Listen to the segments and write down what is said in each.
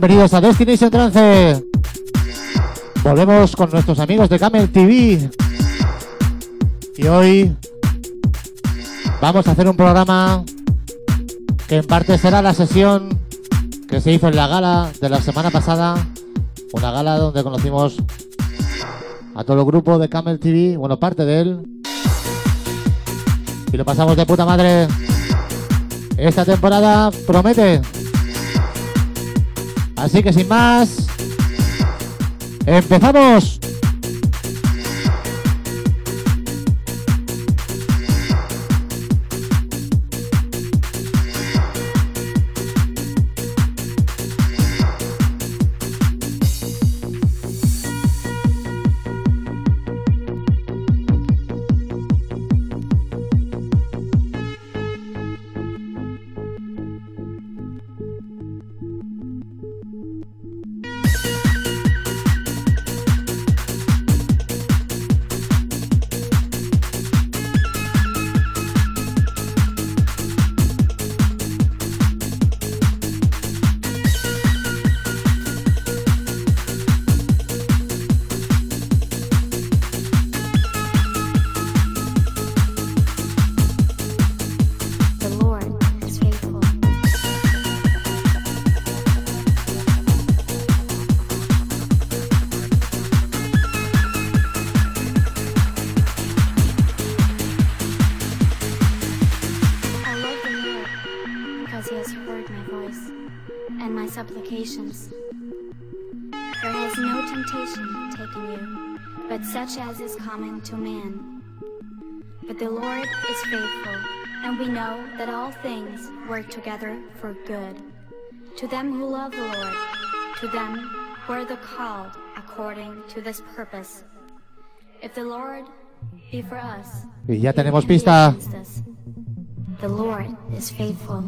Bienvenidos a Destination Trance. Volvemos con nuestros amigos de Camel TV. Y hoy vamos a hacer un programa que en parte será la sesión que se hizo en la gala de la semana pasada. Una gala donde conocimos a todo el grupo de Camel TV, bueno, parte de él. Y lo pasamos de puta madre. Esta temporada promete. Así que sin más, empezamos. To man. But the Lord is faithful, and we know that all things work together for good. To them who love the Lord, to them who are the called according to this purpose. If the Lord be for us, Y ya tenemos pista. us? The Lord is faithful.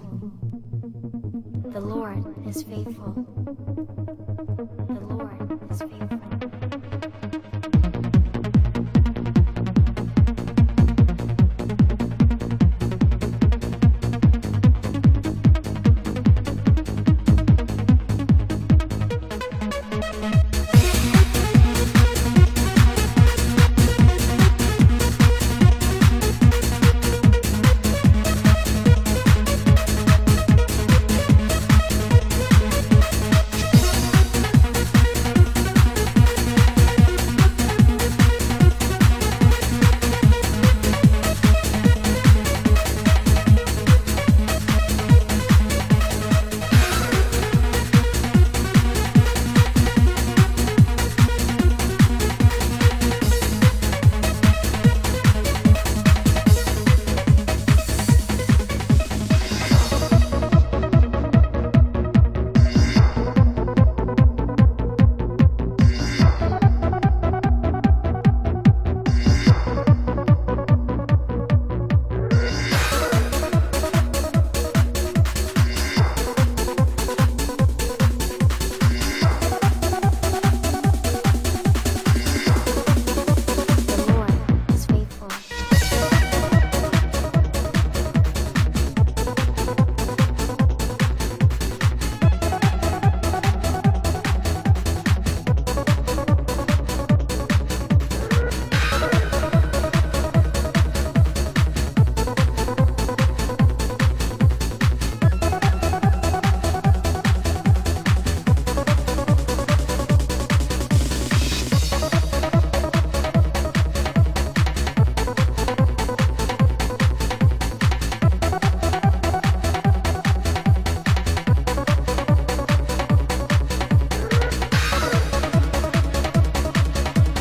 The Lord is faithful. The Lord is faithful.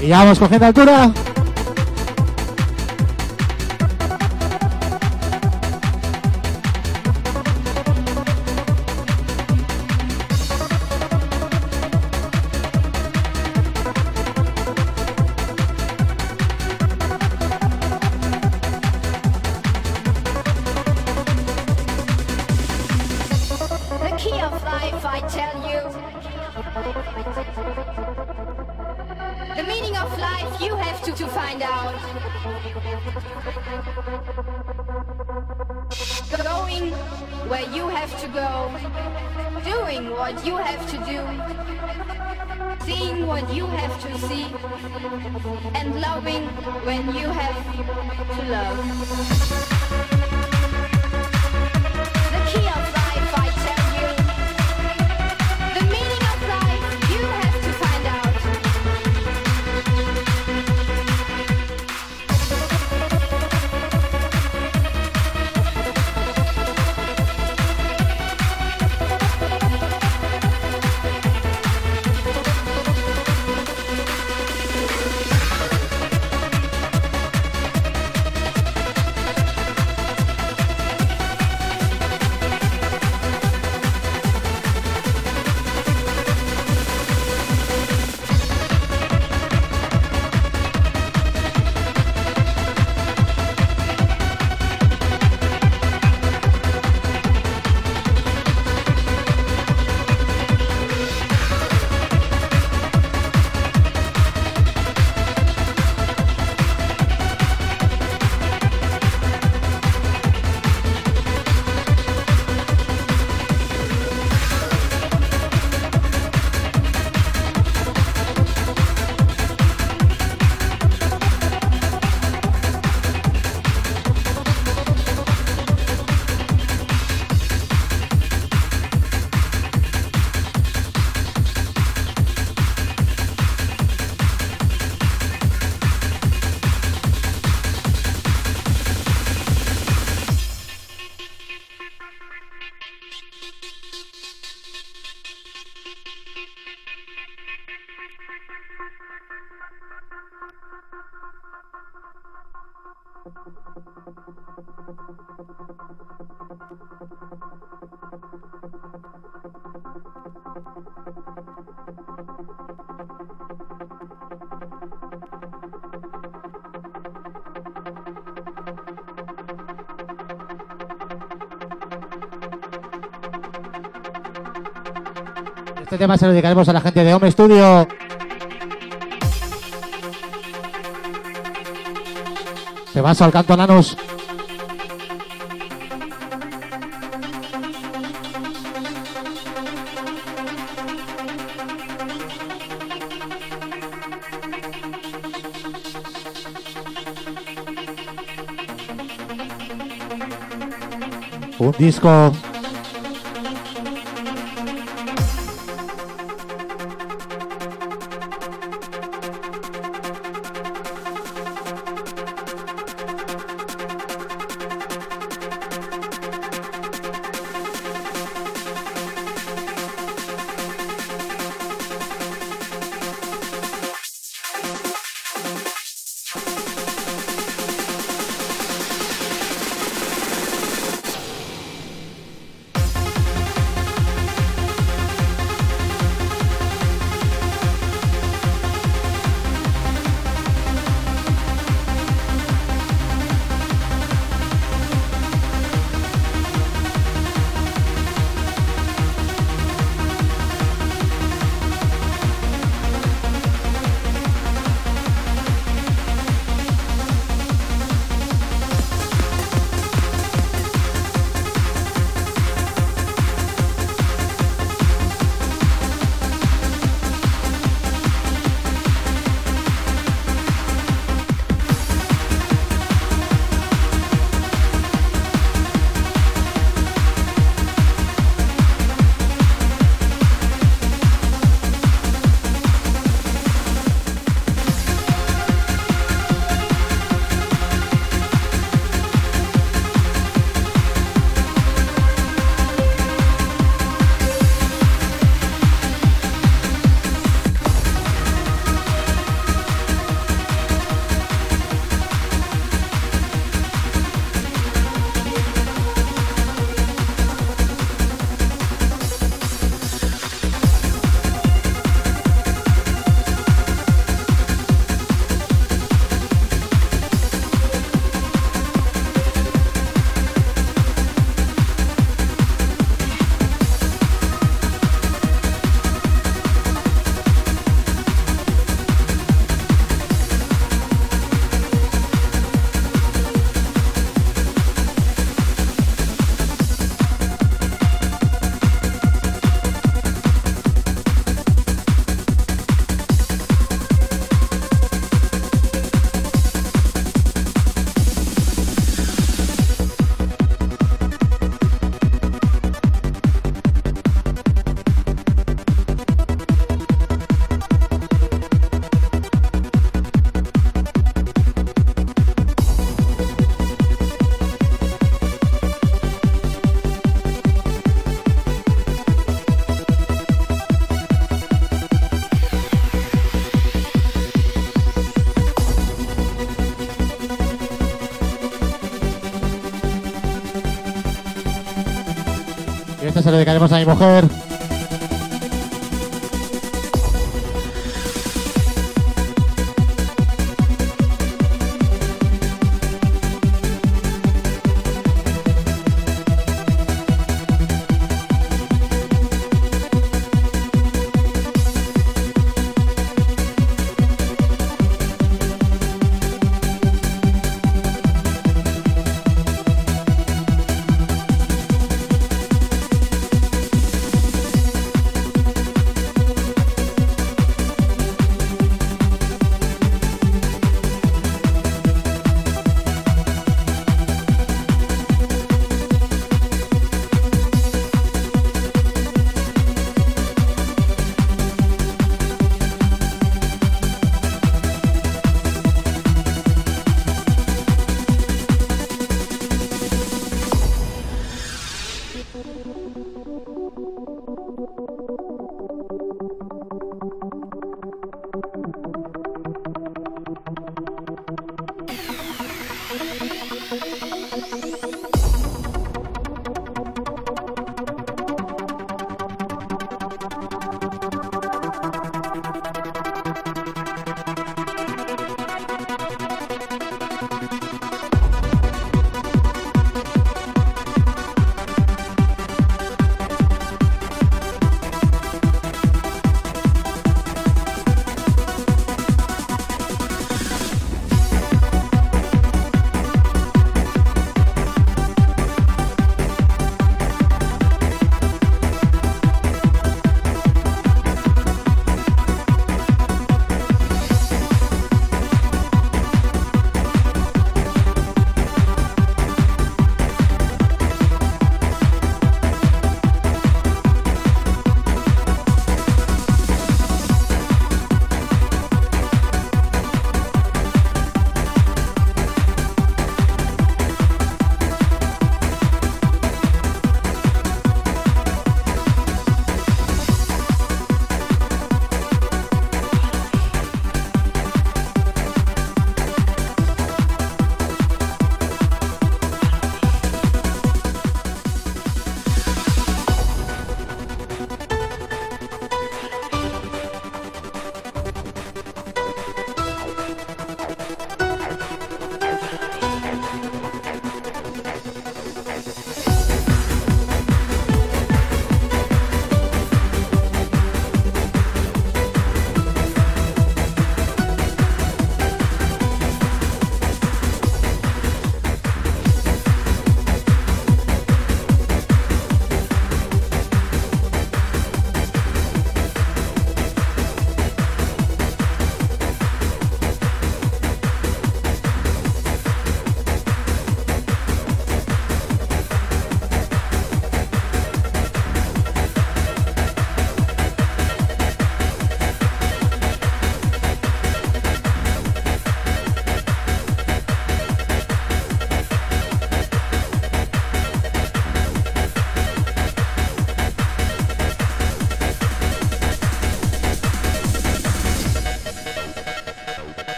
Y vamos cogiendo altura. Este tema se lo dedicaremos a la gente de Home Studio. Te vas al canto, nanos. Un disco se lo dedicaremos a mi mujer.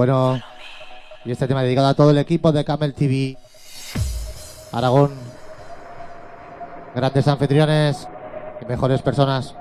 Bueno, y este tema dedicado a todo el equipo de Camel TV. Aragón. Grandes anfitriones y mejores personas.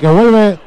Que vuelve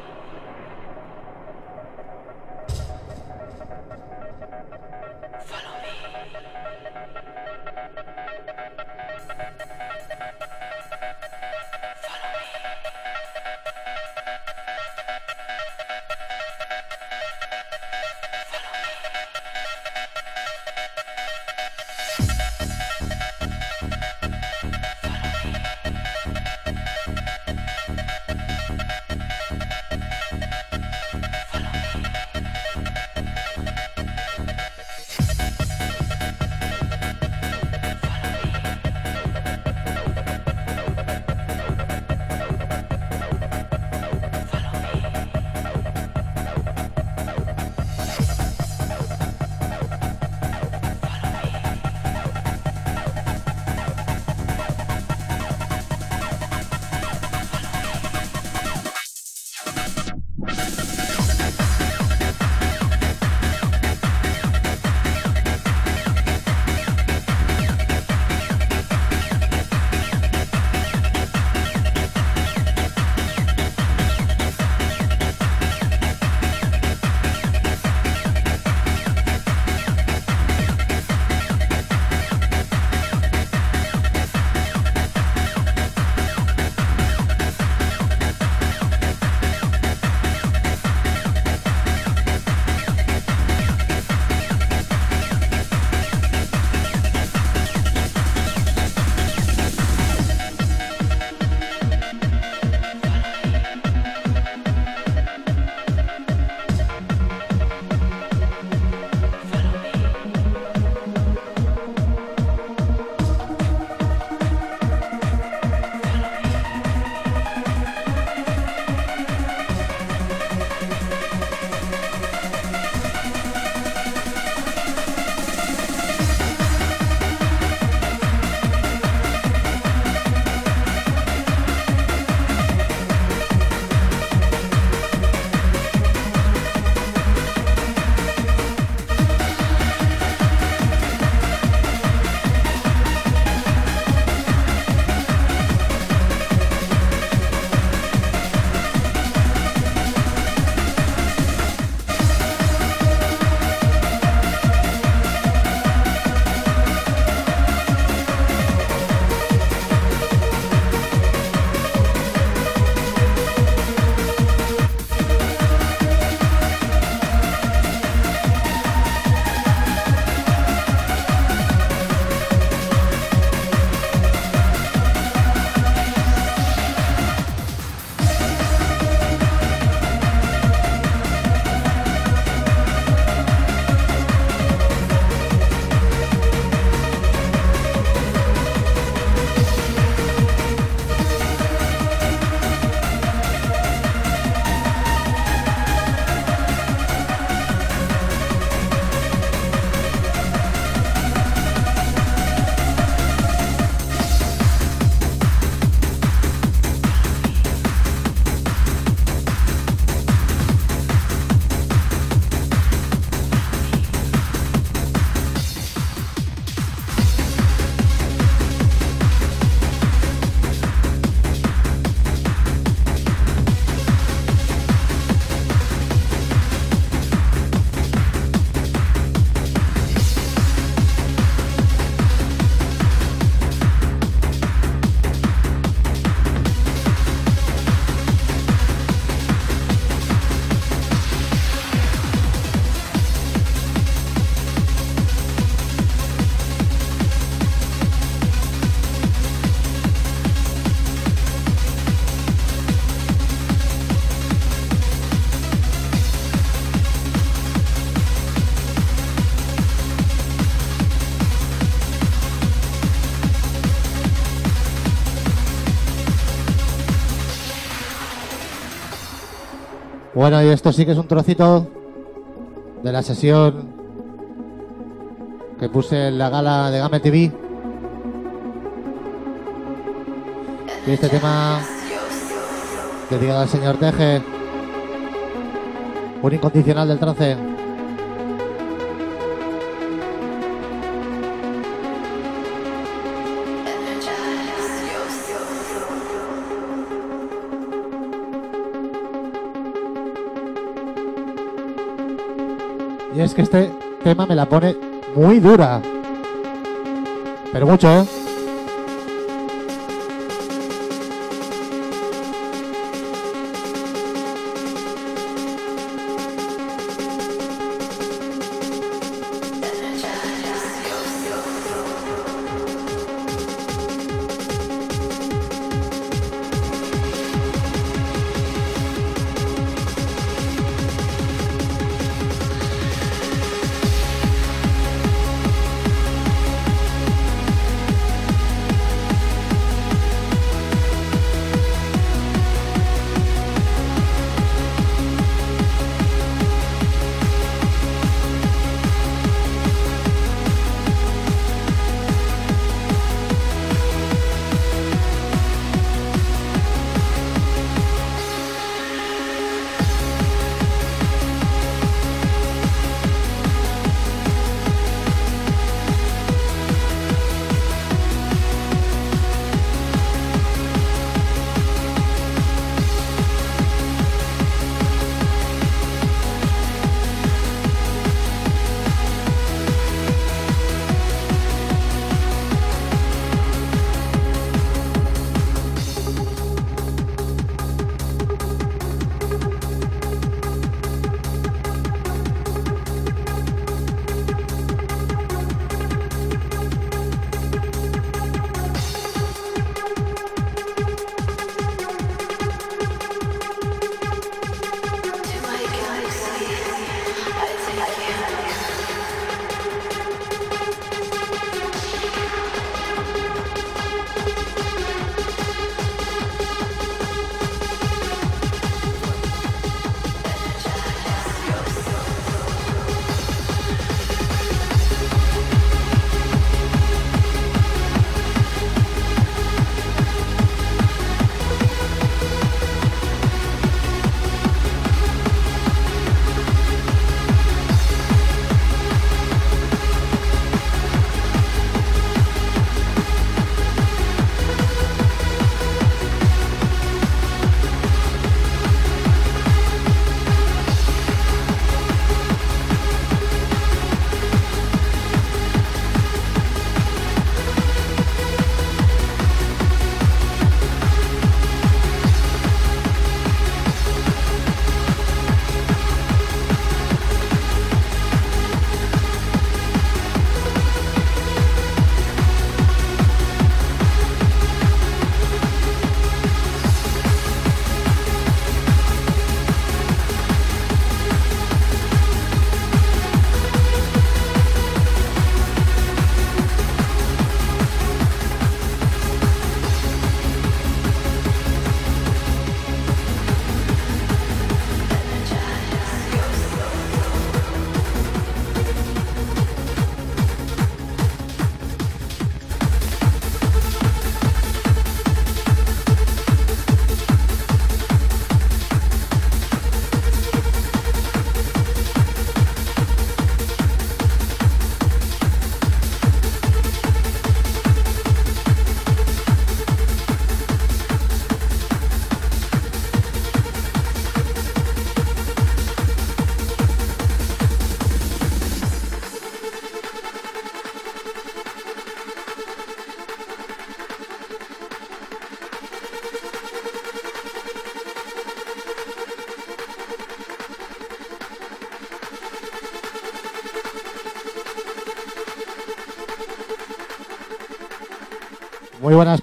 Bueno, y esto sí que es un trocito de la sesión que puse en la gala de Game TV. Y este tema dedicado al señor Teje, un incondicional del trance. Es que este tema me la pone muy dura. Pero mucho, ¿eh?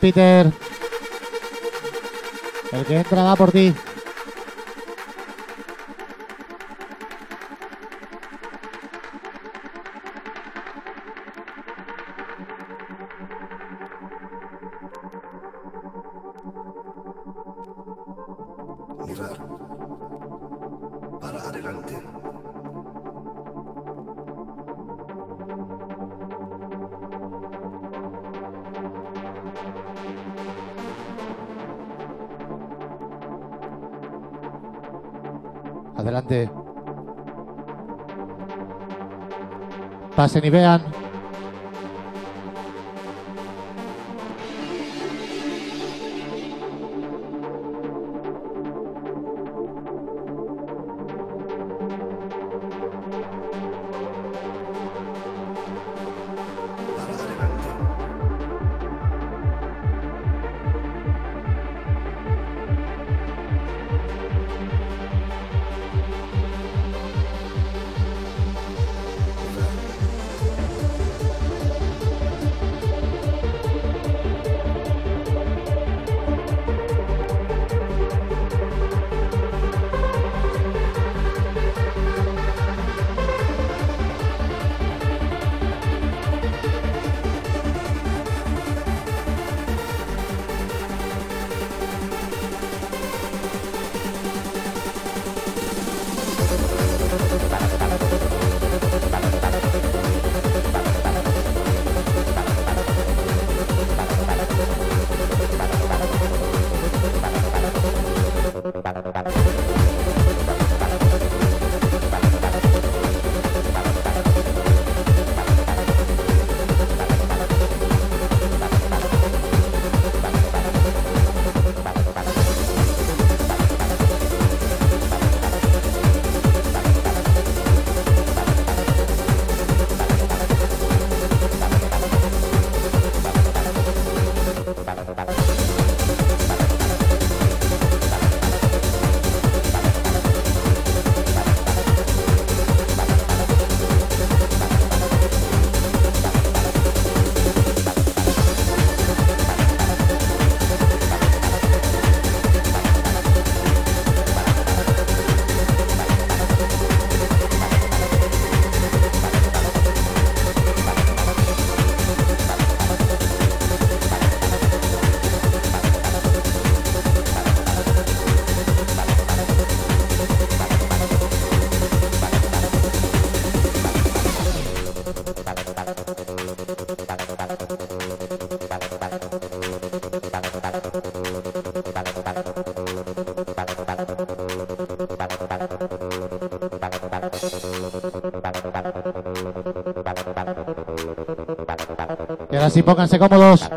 Peter. El que entra va por ti. Pasen y vean. Y ahora sí, pónganse cómodos.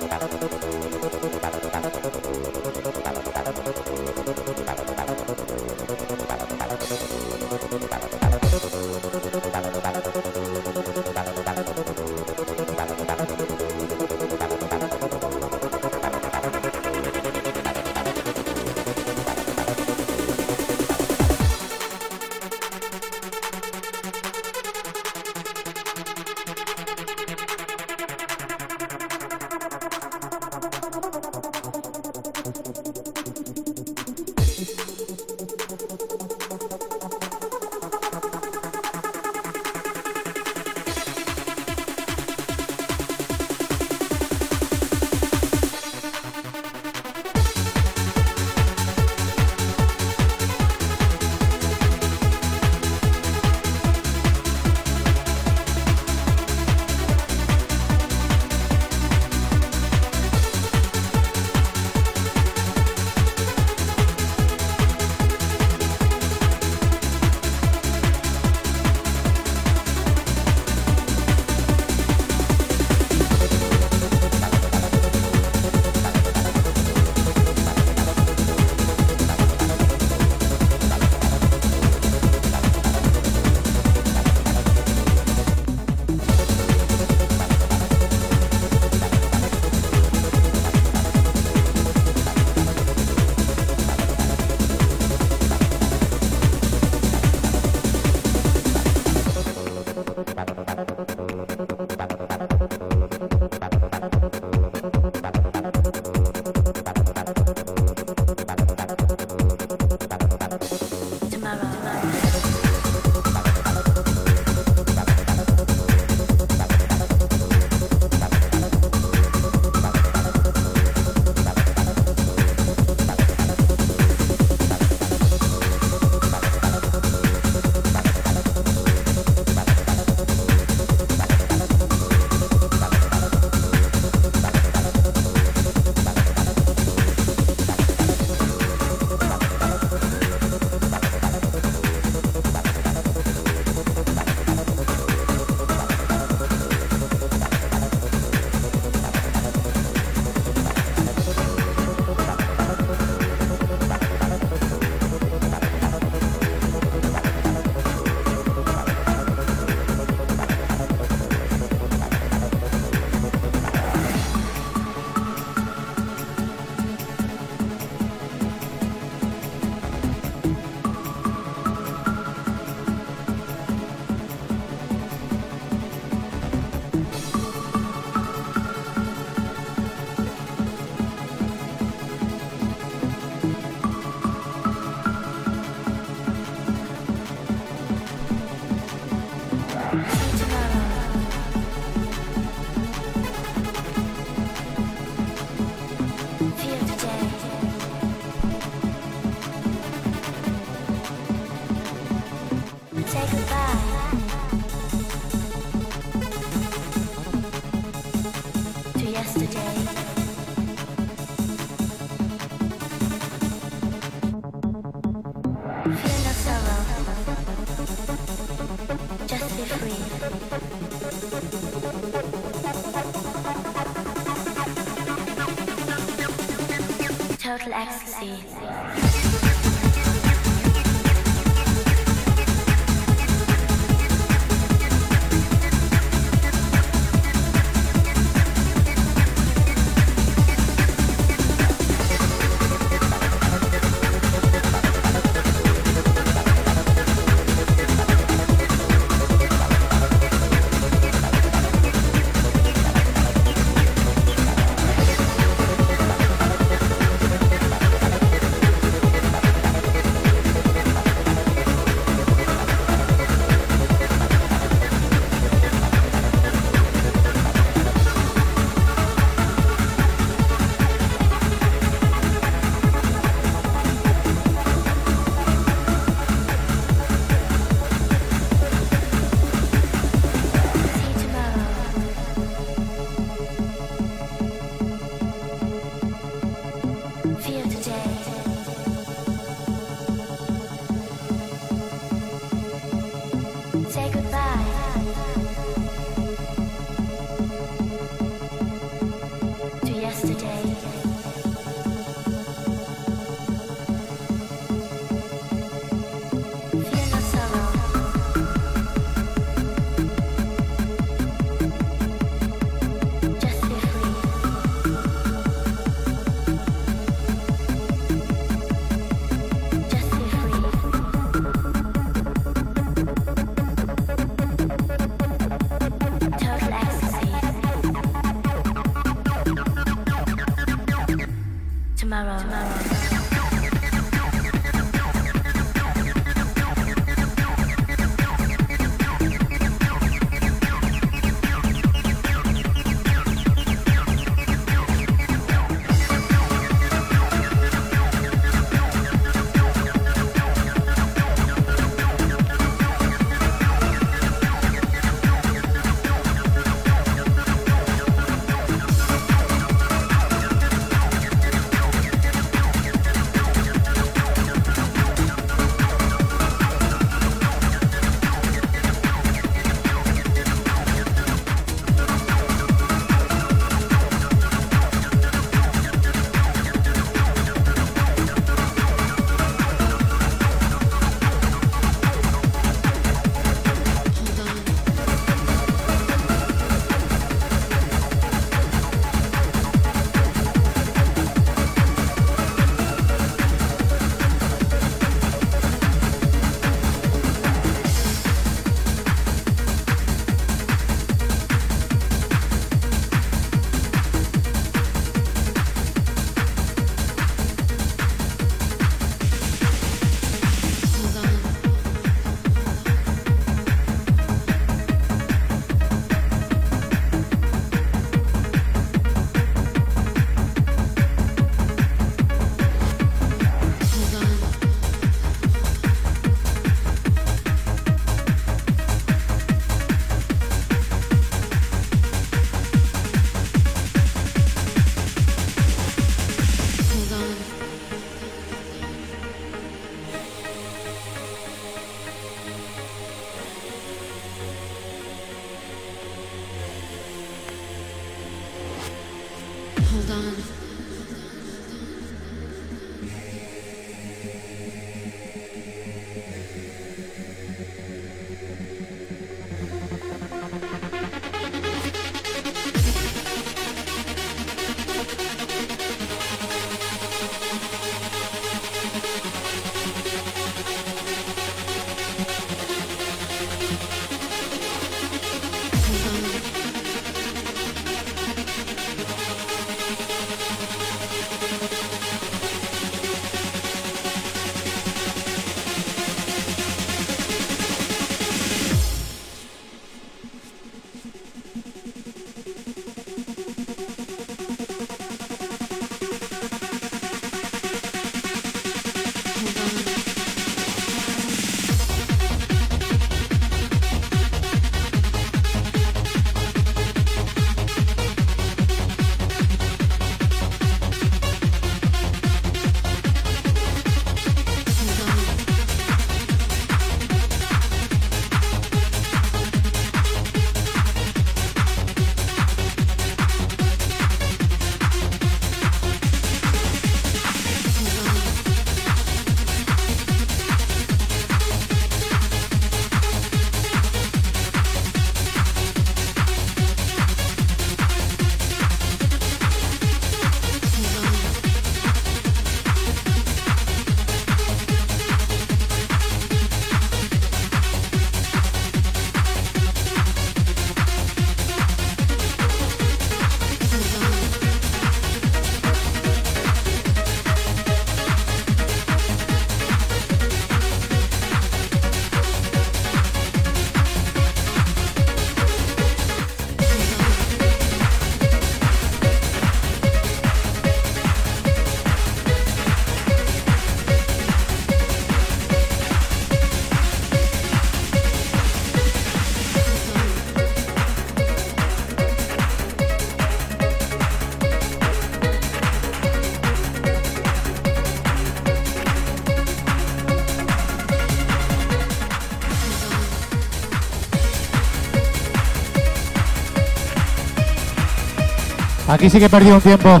Aquí sí que he perdido un tiempo.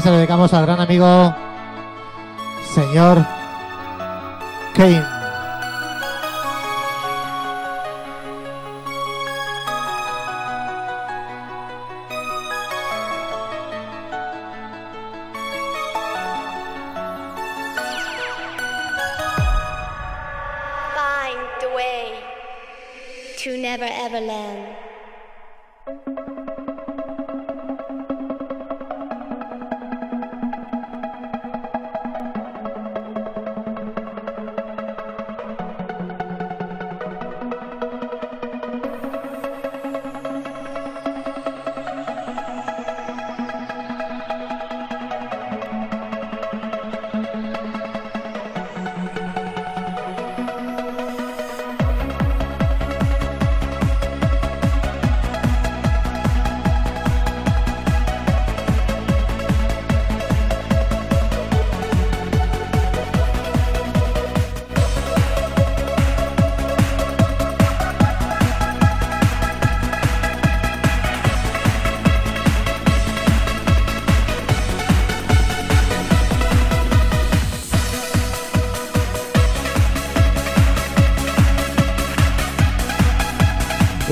Se lo dedicamos al gran amigo, señor Kane.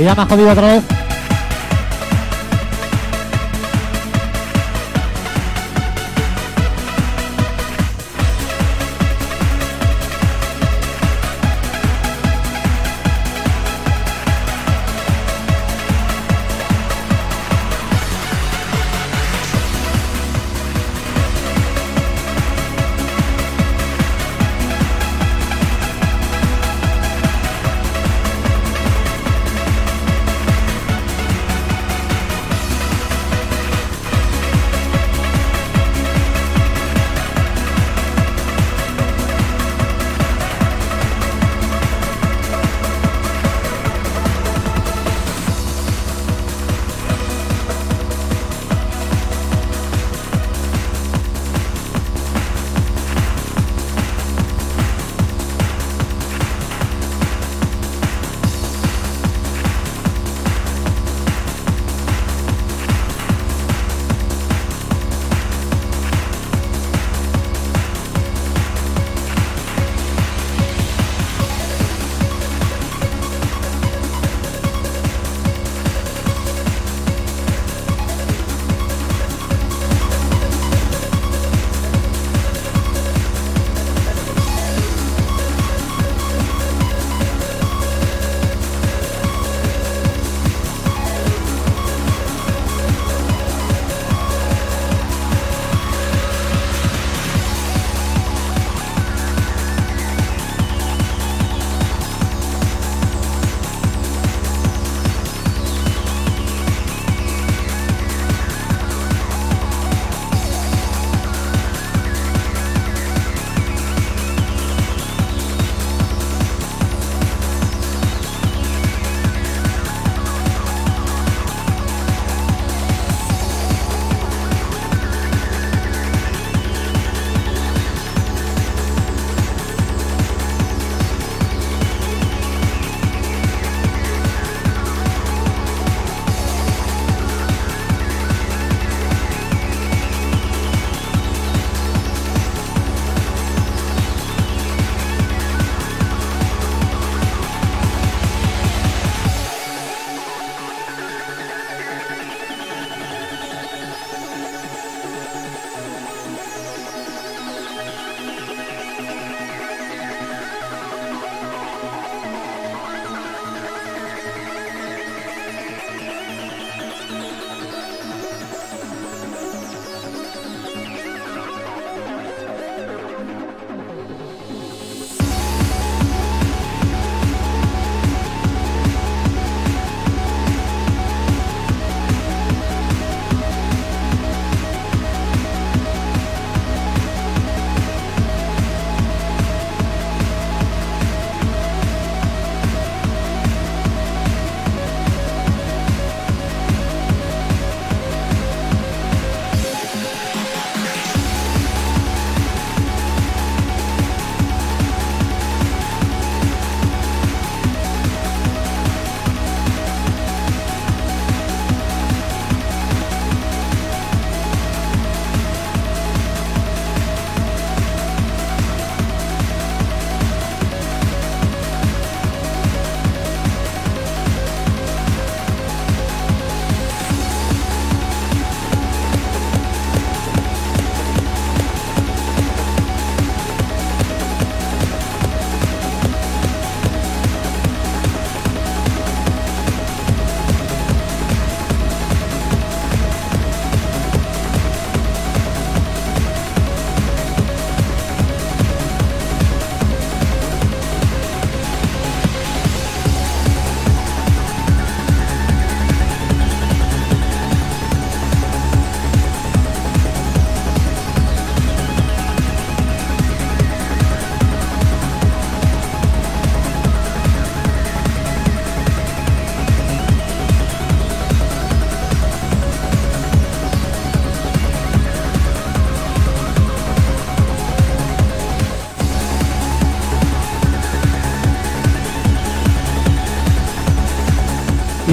Ya me ha jodido otra vez.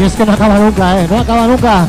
Es que no acaba nunca, ¿eh? No acaba nunca.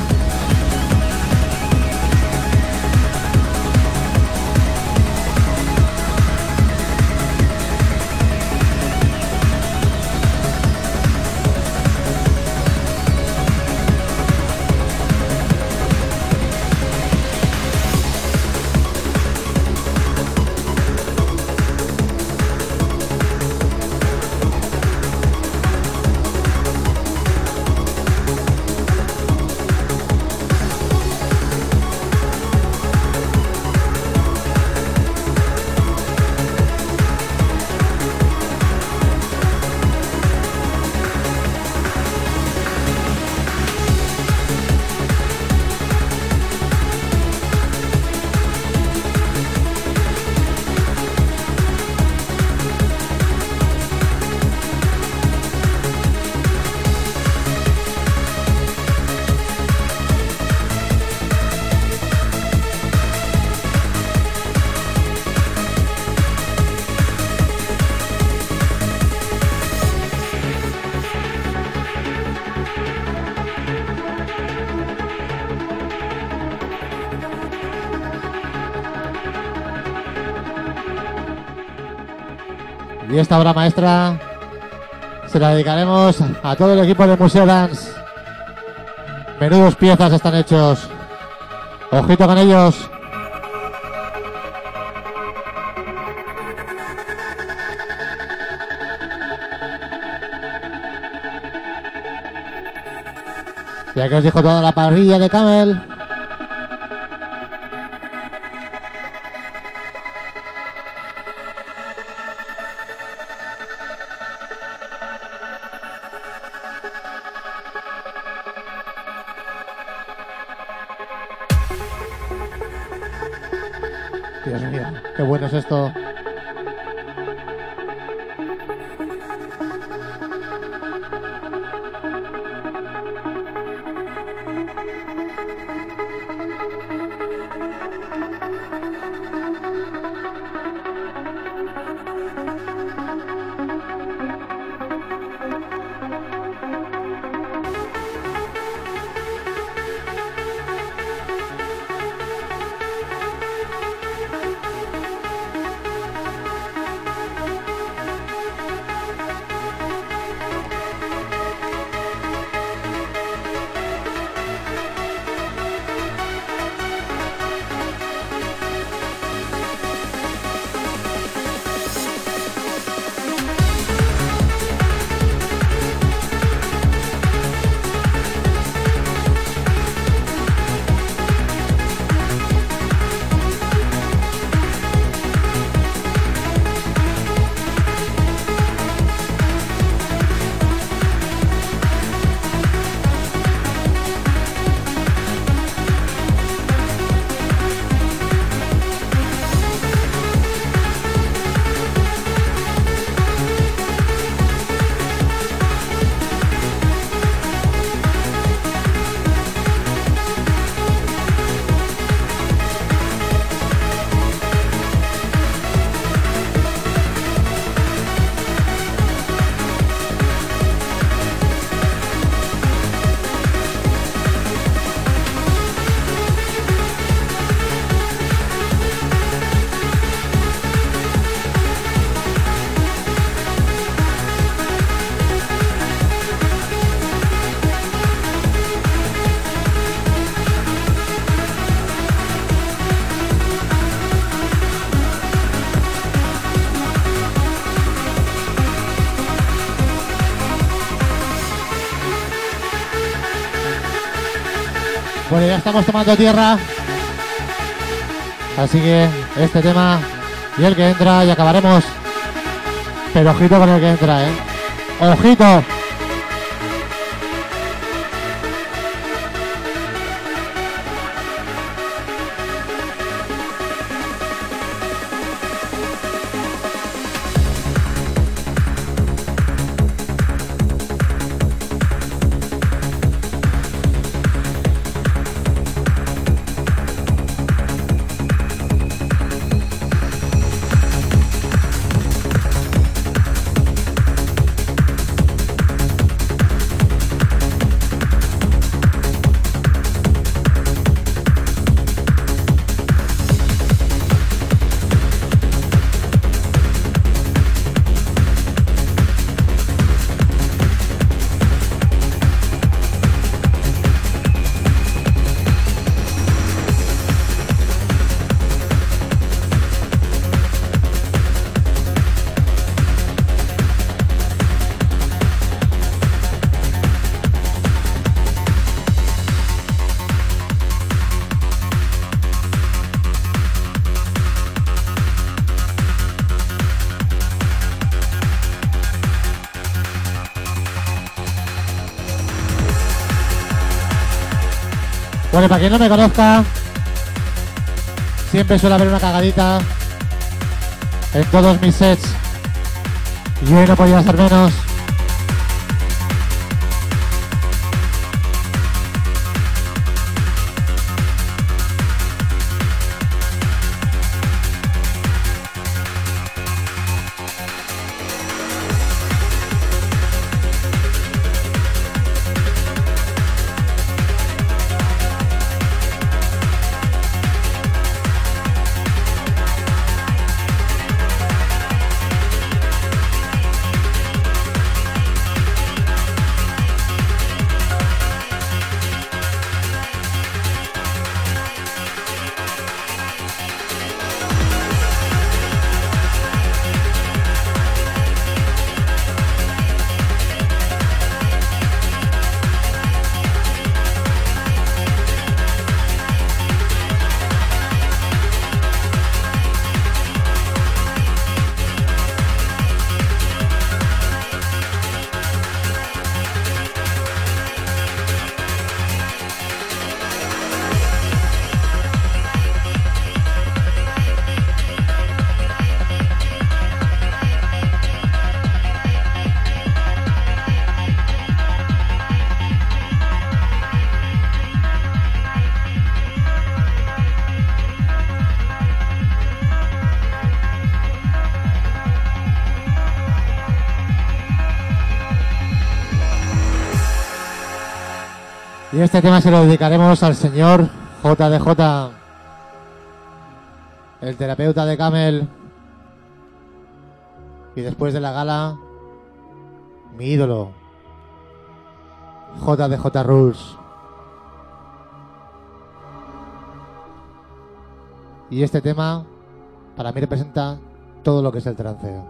Esta obra maestra se la dedicaremos a todo el equipo de Museo Dance. Menudos piezas están hechos. Ojito con ellos. Ya que os dijo toda la parrilla de Camel. Ya estamos tomando tierra. Así que este tema y el que entra y acabaremos. Pero ojito con el que entra, ¿eh? ¡Ojito! Bueno, para quien no me conozca, siempre suele haber una cagadita en todos mis sets. Y hoy no podía ser menos. Y este tema se lo dedicaremos al señor JDJ, el terapeuta de Camel. Y después de la gala, mi ídolo, JDJ Rules. Y este tema, para mí representa todo lo que es el trance.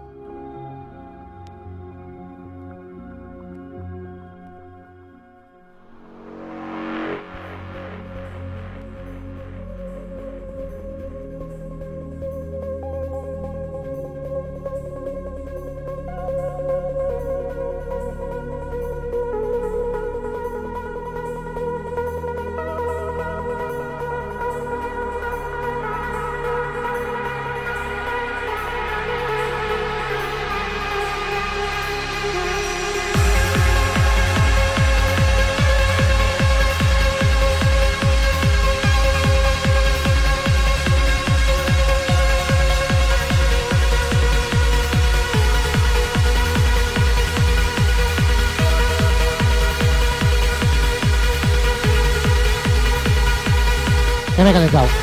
Ya me he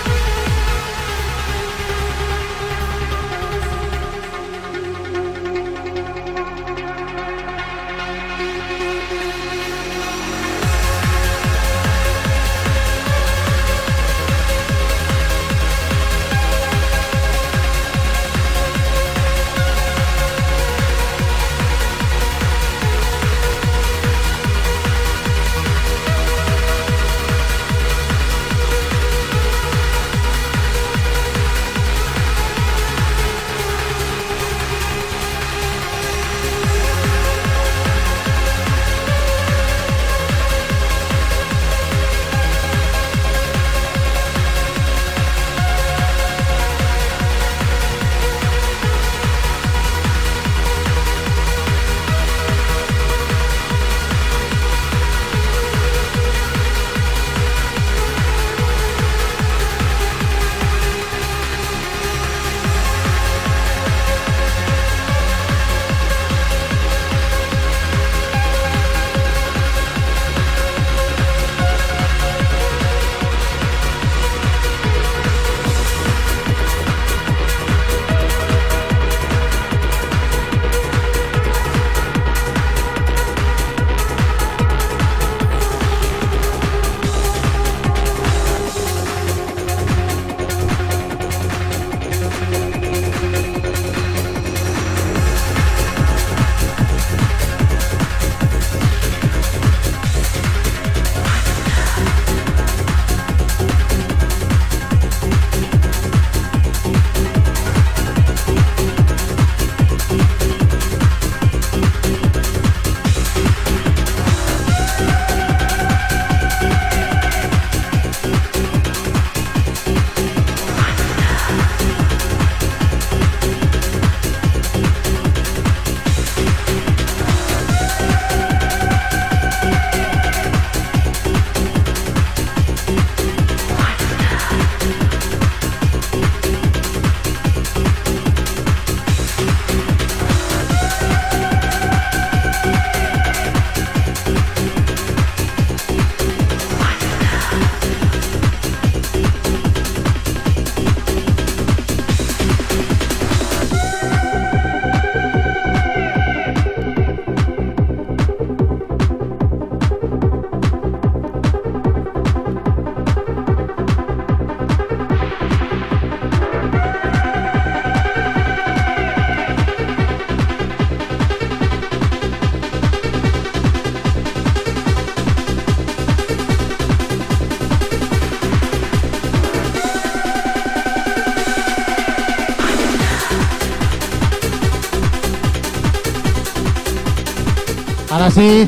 calentado. Ahora sí.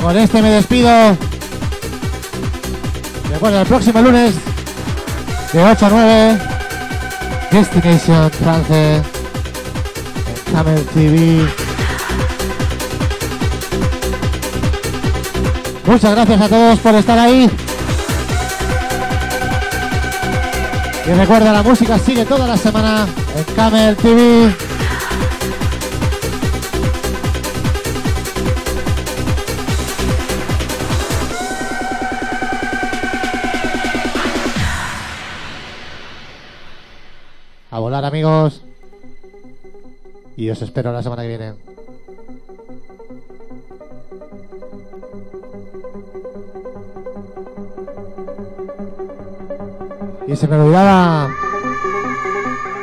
Con este me despido. Recuerda, el próximo lunes de 8 a 9. Destination France. En Camel TV. Muchas gracias a todos por estar ahí. Y recuerda, la música sigue toda la semana en Camel TV. A volar amigos. Y os espero la semana que viene. Y se me olvidaba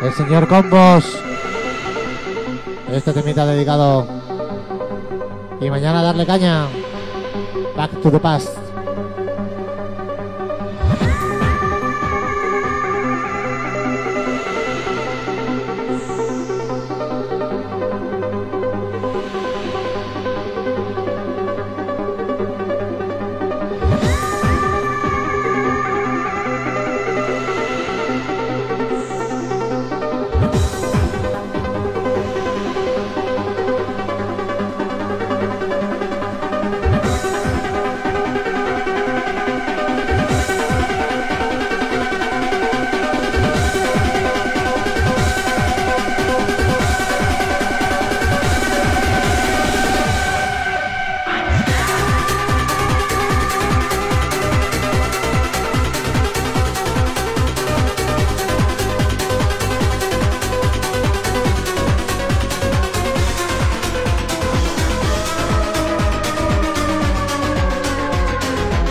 el señor Combos. Este temita dedicado. Y mañana darle caña. Back to the past.